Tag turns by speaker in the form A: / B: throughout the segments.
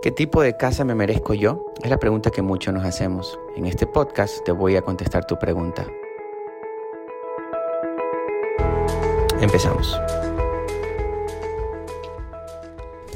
A: ¿Qué tipo de casa me merezco yo? Es la pregunta que muchos nos hacemos. En este podcast te voy a contestar tu pregunta. Empezamos.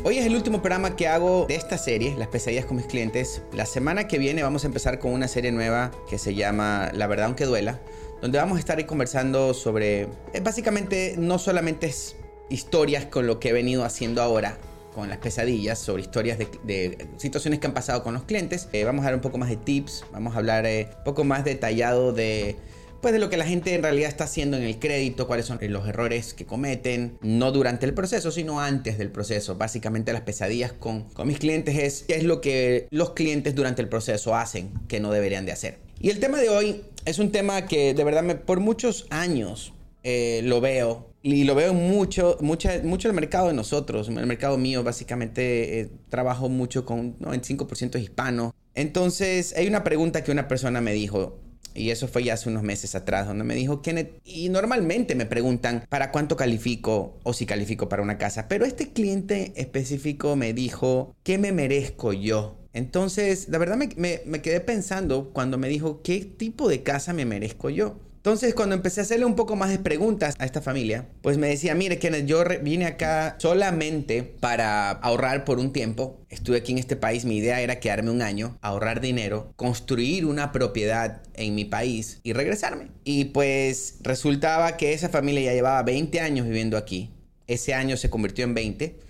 A: Hoy es el último programa que hago de esta serie, Las pesadillas con mis clientes. La semana que viene vamos a empezar con una serie nueva que se llama La verdad aunque duela, donde vamos a estar conversando sobre, eh, básicamente no solamente es historias con lo que he venido haciendo ahora, con las pesadillas, sobre historias de, situaciones que han pasado con los clientes. Eh, vamos a dar un poco más de tips, vamos a hablar eh, un poco más detallado de pues de lo que la gente en realidad está haciendo en el crédito, cuáles son los errores que cometen, no durante el proceso, sino antes del proceso. Básicamente las pesadillas con, con mis clientes es qué es lo que los clientes durante el proceso hacen que no deberían de hacer. Y el tema de hoy es un tema que de verdad por muchos años eh, lo veo y lo veo mucho, mucho, mucho el mercado de nosotros. El mercado mío, básicamente, eh, trabajo mucho con 95% hispano. Entonces, hay una pregunta que una persona me dijo. Y eso fue ya hace unos meses atrás, donde me dijo, Kenneth, y normalmente me preguntan para cuánto califico o si califico para una casa, pero este cliente específico me dijo, ¿qué me merezco yo? Entonces, la verdad me, me quedé pensando cuando me dijo, ¿qué tipo de casa me merezco yo? Entonces, cuando empecé a hacerle un poco más de preguntas a esta familia, pues me decía, mire, Kenneth, yo vine acá solamente para ahorrar por un tiempo. Estuve aquí en este país, mi idea era quedarme un año, ahorrar dinero, construir una propiedad en mi país y regresarme. Y pues resultaba que esa familia ya llevaba 20 años viviendo aquí. Ese año se convirtió en 20.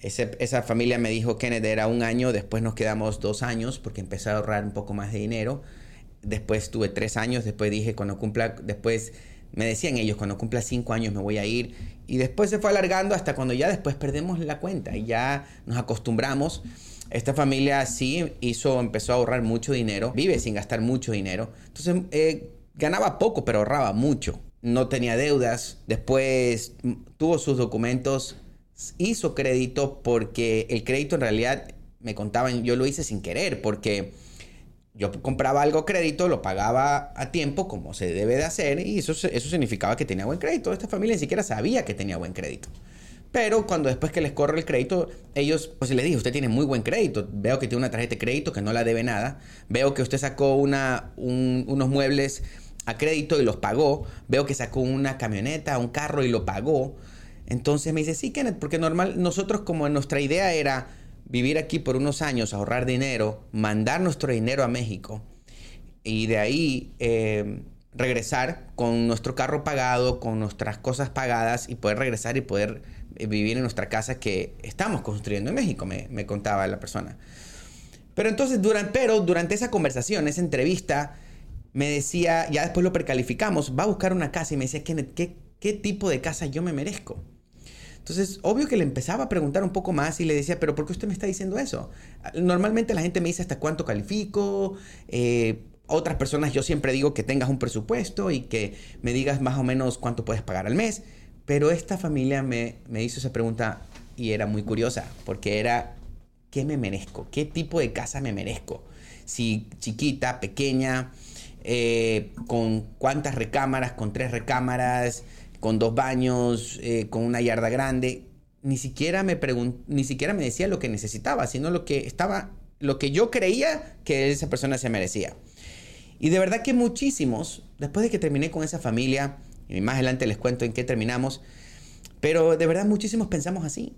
A: esa familia me dijo, Kenneth, era un año, después nos quedamos dos años porque empecé a ahorrar un poco más de dinero Después tuve tres años, después dije, cuando cumpla, después me decían ellos, cuando cumpla cinco años me voy a ir. Y después se fue alargando hasta cuando ya después perdemos la cuenta y ya nos acostumbramos. Esta familia sí hizo, empezó a ahorrar mucho dinero, vive sin gastar mucho dinero. Entonces eh, ganaba poco, pero ahorraba mucho. No tenía deudas. Después tuvo sus documentos, hizo crédito porque el crédito en realidad me contaban, yo lo hice sin querer porque yo compraba algo crédito, lo pagaba a tiempo como se debe de hacer y eso, eso significaba que tenía buen crédito. Esta familia ni siquiera sabía que tenía buen crédito. Pero cuando después que les corre el crédito, ellos, pues les dije, usted tiene muy buen crédito. Veo que tiene una tarjeta de crédito que no la debe nada. Veo que usted sacó una, unos muebles a crédito y los pagó. Veo que sacó una camioneta, un carro y lo pagó. Entonces me dice, sí, Kenneth, porque normal, nosotros como nuestra idea era vivir aquí por unos años, ahorrar dinero, mandar nuestro dinero a México y de ahí eh, regresar con nuestro carro pagado, con nuestras cosas pagadas y poder regresar y poder eh, vivir en nuestra casa que estamos construyendo en México, me, contaba la persona. Pero entonces, durante, pero durante esa conversación, esa entrevista, me decía, ya después lo precalificamos, va a buscar una casa y me decía, ¿qué, qué tipo de casa yo me merezco? Entonces, obvio que le empezaba a preguntar un poco más y le decía, pero ¿por qué usted me está diciendo eso? Normalmente la gente me dice hasta cuánto califico. Eh, otras personas yo siempre digo que tengas un presupuesto y que me digas más o menos cuánto puedes pagar al mes. Pero esta familia me, hizo esa pregunta y era muy curiosa, porque era, ¿qué me merezco? ¿Qué tipo de casa me merezco? Si chiquita, pequeña, eh, con cuántas recámaras, con tres recámaras, con dos baños, eh, con una yarda grande. Ni siquiera me ni siquiera me decía lo que necesitaba, sino lo que estaba, lo que yo creía que esa persona se merecía. Y de verdad que muchísimos, después de que terminé con esa familia, y más adelante les cuento en qué terminamos, pero de verdad muchísimos pensamos así.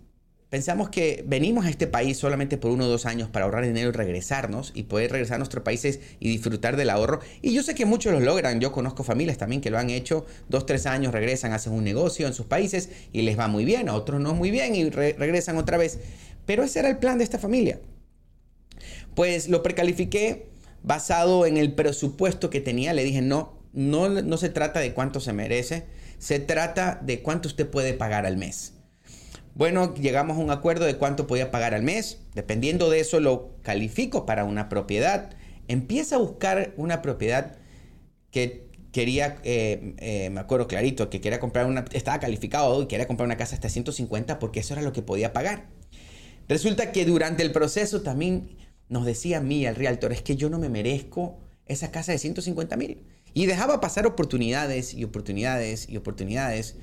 A: Pensamos que venimos a este país solamente por uno o dos años para ahorrar dinero y regresarnos y poder regresar a nuestros países y disfrutar del ahorro. Y yo sé que muchos lo logran. Yo conozco familias también que lo han hecho. Dos, tres años regresan, hacen un negocio en sus países y les va muy bien. A otros no muy bien y regresan otra vez. Pero ese era el plan de esta familia. Pues lo precalifiqué basado en el presupuesto que tenía. Le dije, no, no, no se trata de cuánto se merece. Se trata de cuánto usted puede pagar al mes. Bueno, llegamos a un acuerdo de cuánto podía pagar al mes. Dependiendo de eso, lo califico para una propiedad. Empieza a buscar una propiedad que quería, eh, eh, me acuerdo clarito, que quería comprar una, estaba calificado y quería comprar una casa hasta 150 porque eso era lo que podía pagar. Resulta que durante el proceso también nos decía a mí, al realtor, es que yo no me merezco esa casa de 150 mil. Y dejaba pasar oportunidades y oportunidades y oportunidades.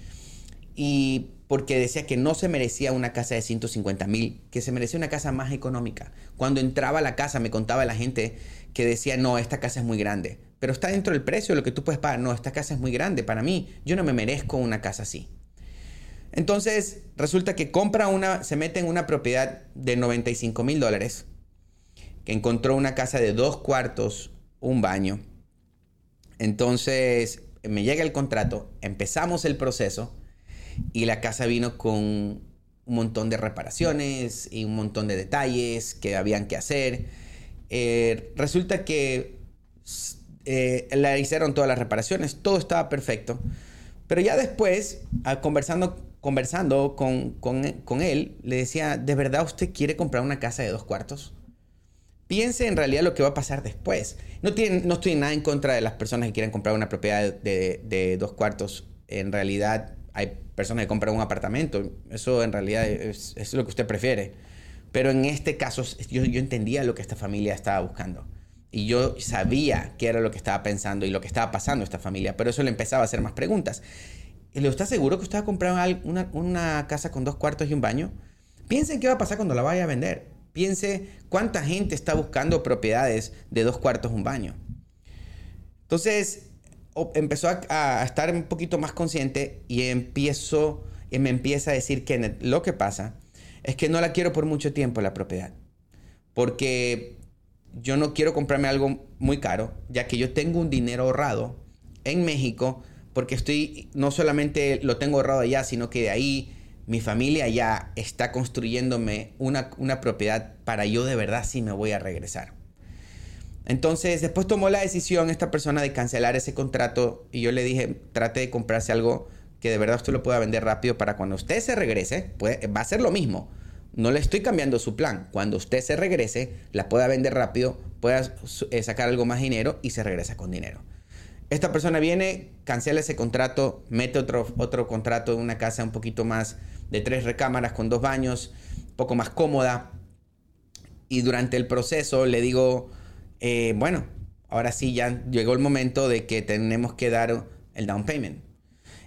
A: Y porque decía que no se merecía una casa de 150 mil, que se merecía una casa más económica. Cuando entraba a la casa me contaba la gente que decía, no, esta casa es muy grande, pero está dentro del precio de lo que tú puedes pagar. No, esta casa es muy grande para mí, yo no me merezco una casa así. Entonces resulta que compra una, se mete en una propiedad de 95 mil dólares, que encontró una casa de dos cuartos, un baño. Entonces me llega el contrato, empezamos el proceso y la casa vino con un montón de reparaciones y un montón de detalles que habían que hacer. Eh, resulta que eh, le hicieron todas las reparaciones, todo estaba perfecto. Pero ya después, conversando, conversando con, con, él, le decía, ¿de verdad usted quiere comprar una casa de dos cuartos? Piense en realidad lo que va a pasar después. No, tiene, no estoy nada en contra de las personas que quieren comprar una propiedad de, de dos cuartos. En realidad, hay personas que compran un apartamento. Eso en realidad es, lo que usted prefiere. Pero en este caso yo, entendía lo que esta familia estaba buscando. Y yo sabía qué era lo que estaba pensando y lo que estaba pasando esta familia. Pero eso le empezaba a hacer más preguntas. ¿Y le está seguro que usted va a comprar una, una casa con dos cuartos y un baño? Piense en qué va a pasar cuando la vaya a vender. Piense cuánta gente está buscando propiedades de dos cuartos y un baño. Entonces, empezó a, estar un poquito más consciente y empiezo y me empieza a decir que lo que pasa es que no la quiero por mucho tiempo la propiedad. Porque yo no quiero comprarme algo muy caro, ya que yo tengo un dinero ahorrado en México, porque estoy, no solamente lo tengo ahorrado allá, sino que de ahí mi familia ya está construyéndome una, una propiedad para yo de verdad si me voy a regresar. Entonces, después tomó la decisión esta persona de cancelar ese contrato y yo le dije, trate de comprarse algo que de verdad usted lo pueda vender rápido para cuando usted se regrese, va a ser lo mismo. No le estoy cambiando su plan. Cuando usted se regrese, la pueda vender rápido, pueda eh, sacar algo más dinero y se regresa con dinero. Esta persona viene, cancela ese contrato, mete otro, otro contrato en una casa un poquito más de tres recámaras con dos baños, un poco más cómoda. Y durante el proceso le digo, eh, bueno, ahora sí ya llegó el momento de que tenemos que dar el down payment.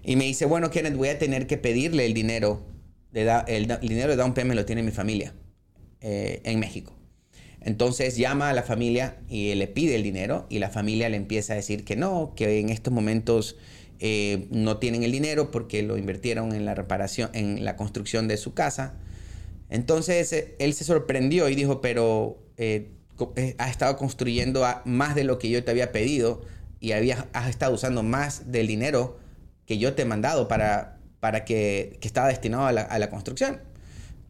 A: Y me dice, bueno, Kenneth, voy a tener que pedirle el dinero. El, dinero de down payment lo tiene mi familia eh, en México. Entonces llama a la familia y le pide el dinero y la familia le empieza a decir que no, que en estos momentos eh, no tienen el dinero porque lo invirtieron en la reparación, en la construcción de su casa. Entonces él se sorprendió y dijo, pero has estado construyendo más de lo que yo te había pedido y habías, has estado usando más del dinero que yo te he mandado para, para que, que estaba destinado a la, a la, construcción.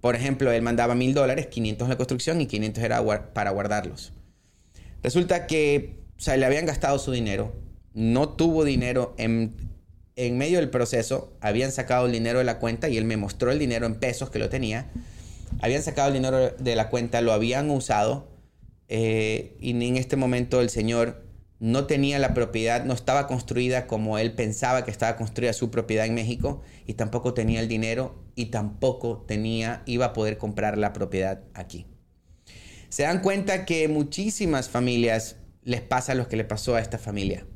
A: Por ejemplo, él mandaba mil dólares, 500 en la construcción y 500 era para guardarlos. Resulta que o sea, le habían gastado su dinero, no tuvo dinero en, en medio del proceso, habían sacado el dinero de la cuenta y él me mostró el dinero en pesos que lo tenía. Habían sacado el dinero de la cuenta, lo habían usado eh, y en este momento el Señor no tenía la propiedad, no estaba construida como él pensaba que estaba construida su propiedad en México y tampoco tenía el dinero y tampoco tenía, iba a poder comprar la propiedad aquí. Se dan cuenta que muchísimas familias les pasa lo que le pasó a esta familia.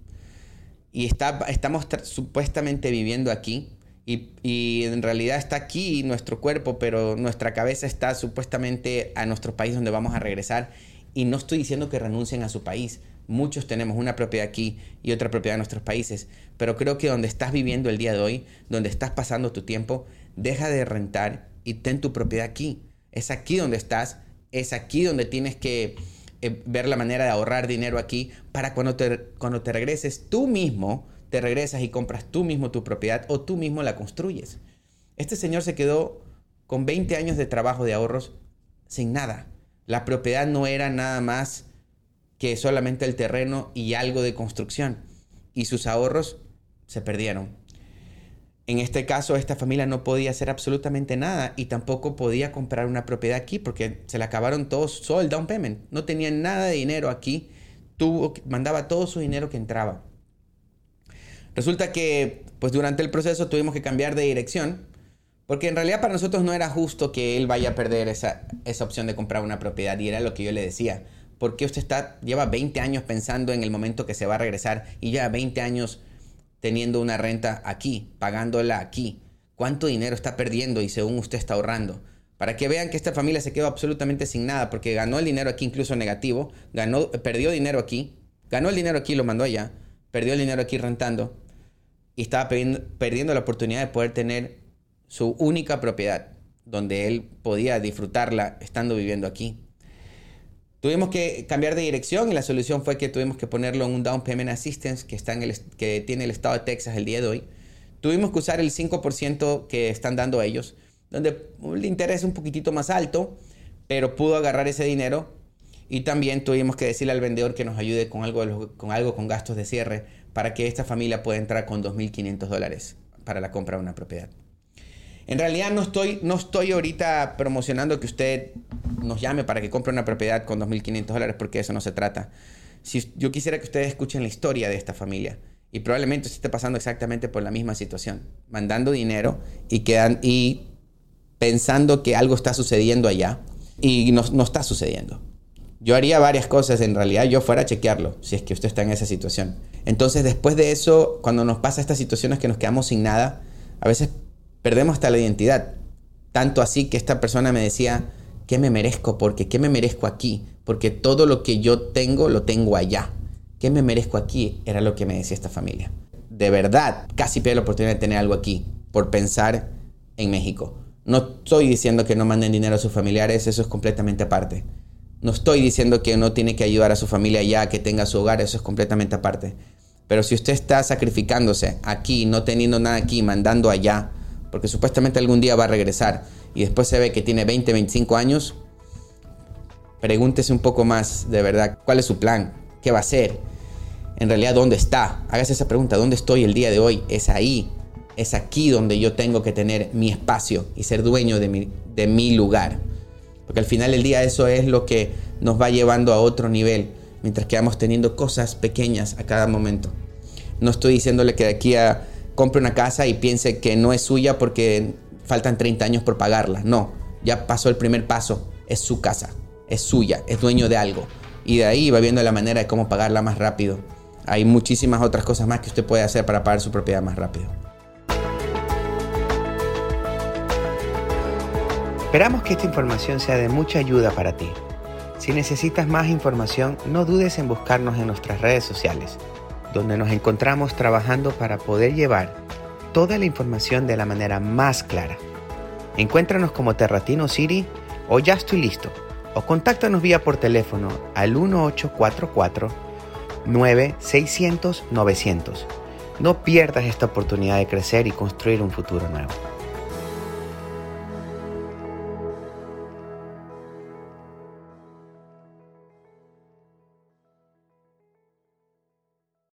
A: Y está, estamos supuestamente viviendo aquí y, y, en realidad está aquí nuestro cuerpo, pero nuestra cabeza está supuestamente a nuestro país donde vamos a regresar y no estoy diciendo que renuncien a su país. Muchos tenemos una propiedad aquí y otra propiedad en nuestros países. Pero creo que donde estás viviendo el día de hoy, donde estás pasando tu tiempo, deja de rentar y ten tu propiedad aquí. Es aquí donde estás. Es aquí donde tienes que eh, ver la manera de ahorrar dinero aquí para cuando te, cuando te regreses tú mismo, te regresas y compras tú mismo tu propiedad o tú mismo la construyes. Este señor se quedó con 20 años de trabajo de ahorros sin nada. La propiedad no era nada más que solamente el terreno y algo de construcción. Y sus ahorros se perdieron. En este caso, esta familia no podía hacer absolutamente nada y tampoco podía comprar una propiedad aquí porque se le acabaron todos, solo el down payment. No tenían nada de dinero aquí. Tuvo, mandaba todo su dinero que entraba. Resulta que, pues durante el proceso tuvimos que cambiar de dirección porque en realidad para nosotros no era justo que él vaya a perder esa, esa opción de comprar una propiedad y era lo que yo le decía. Porque usted está, lleva 20 años pensando en el momento que se va a regresar y lleva 20 años teniendo una renta aquí, pagándola aquí. cuánto dinero está perdiendo y según usted está ahorrando. Para que vean que esta familia se quedó absolutamente sin nada, porque ganó el dinero aquí incluso negativo, ganó, perdió dinero aquí, ganó el dinero aquí, lo mandó allá, perdió el dinero aquí rentando y estaba perdiendo la oportunidad de poder tener su única propiedad, donde él podía disfrutarla estando viviendo aquí. Tuvimos que cambiar de dirección y la solución fue que tuvimos que ponerlo en un Down Payment Assistance que, está en el, que tiene el estado de Texas el día de hoy. Tuvimos que usar el 5% que están dando ellos, donde el interés es un poquitito más alto, pero pudo agarrar ese dinero y también tuvimos que decirle al vendedor que nos ayude con algo, con algo con gastos de cierre para que esta familia pueda entrar con 2.500 dólares para la compra de una propiedad. En realidad no estoy, no estoy ahorita promocionando que usted nos llame para que compre una propiedad con 2.500 dólares, porque eso no se trata. Si, yo quisiera que ustedes escuchen la historia de esta familia. Y probablemente se esté pasando exactamente por la misma situación. Mandando dinero y, quedan, y pensando que algo está sucediendo allá y no, no está sucediendo. Yo haría varias cosas, en realidad yo fuera a chequearlo, si es que usted está en esa situación. Entonces, después de eso, cuando nos pasa estas situaciones que nos quedamos sin nada, a veces perdemos hasta la identidad. Tanto así que esta persona me decía, ¿qué me merezco? Porque ¿qué me merezco aquí? Porque todo lo que yo tengo lo tengo allá. ¿Qué me merezco aquí? Era lo que me decía esta familia. De verdad, casi pierdo la oportunidad de tener algo aquí por pensar en México. No estoy diciendo que no manden dinero a sus familiares, eso es completamente aparte. No estoy diciendo que no tiene que ayudar a su familia ya, que tenga su hogar, eso es completamente aparte. Pero si usted está sacrificándose aquí, no teniendo nada aquí, mandando allá, porque supuestamente algún día va a regresar y después se ve que tiene 20, 25 años, pregúntese un poco más de verdad cuál es su plan, qué va a hacer, en realidad dónde está. Hágase esa pregunta, ¿dónde estoy el día de hoy? Es ahí, es aquí donde yo tengo que tener mi espacio y ser dueño de mi, de mi lugar. Porque al final del día eso es lo que nos va llevando a otro nivel, mientras que vamos teniendo cosas pequeñas a cada momento. No estoy diciéndole que de aquí a compre una casa y piense que no es suya porque faltan 30 años por pagarla. No, ya pasó el primer paso, es su casa, es suya, es dueño de algo. Y de ahí va viendo la manera de cómo pagarla más rápido. Hay muchísimas otras cosas más que usted puede hacer para pagar su propiedad más rápido.
B: Esperamos que esta información sea de mucha ayuda para ti. Si necesitas más información, no dudes en buscarnos en nuestras redes sociales donde nos encontramos trabajando para poder llevar toda la información de la manera más clara. Encuéntranos como Terratino City o Ya estoy listo, o contáctanos vía por teléfono al 1844 9600 900. No pierdas esta oportunidad de crecer y construir un futuro nuevo.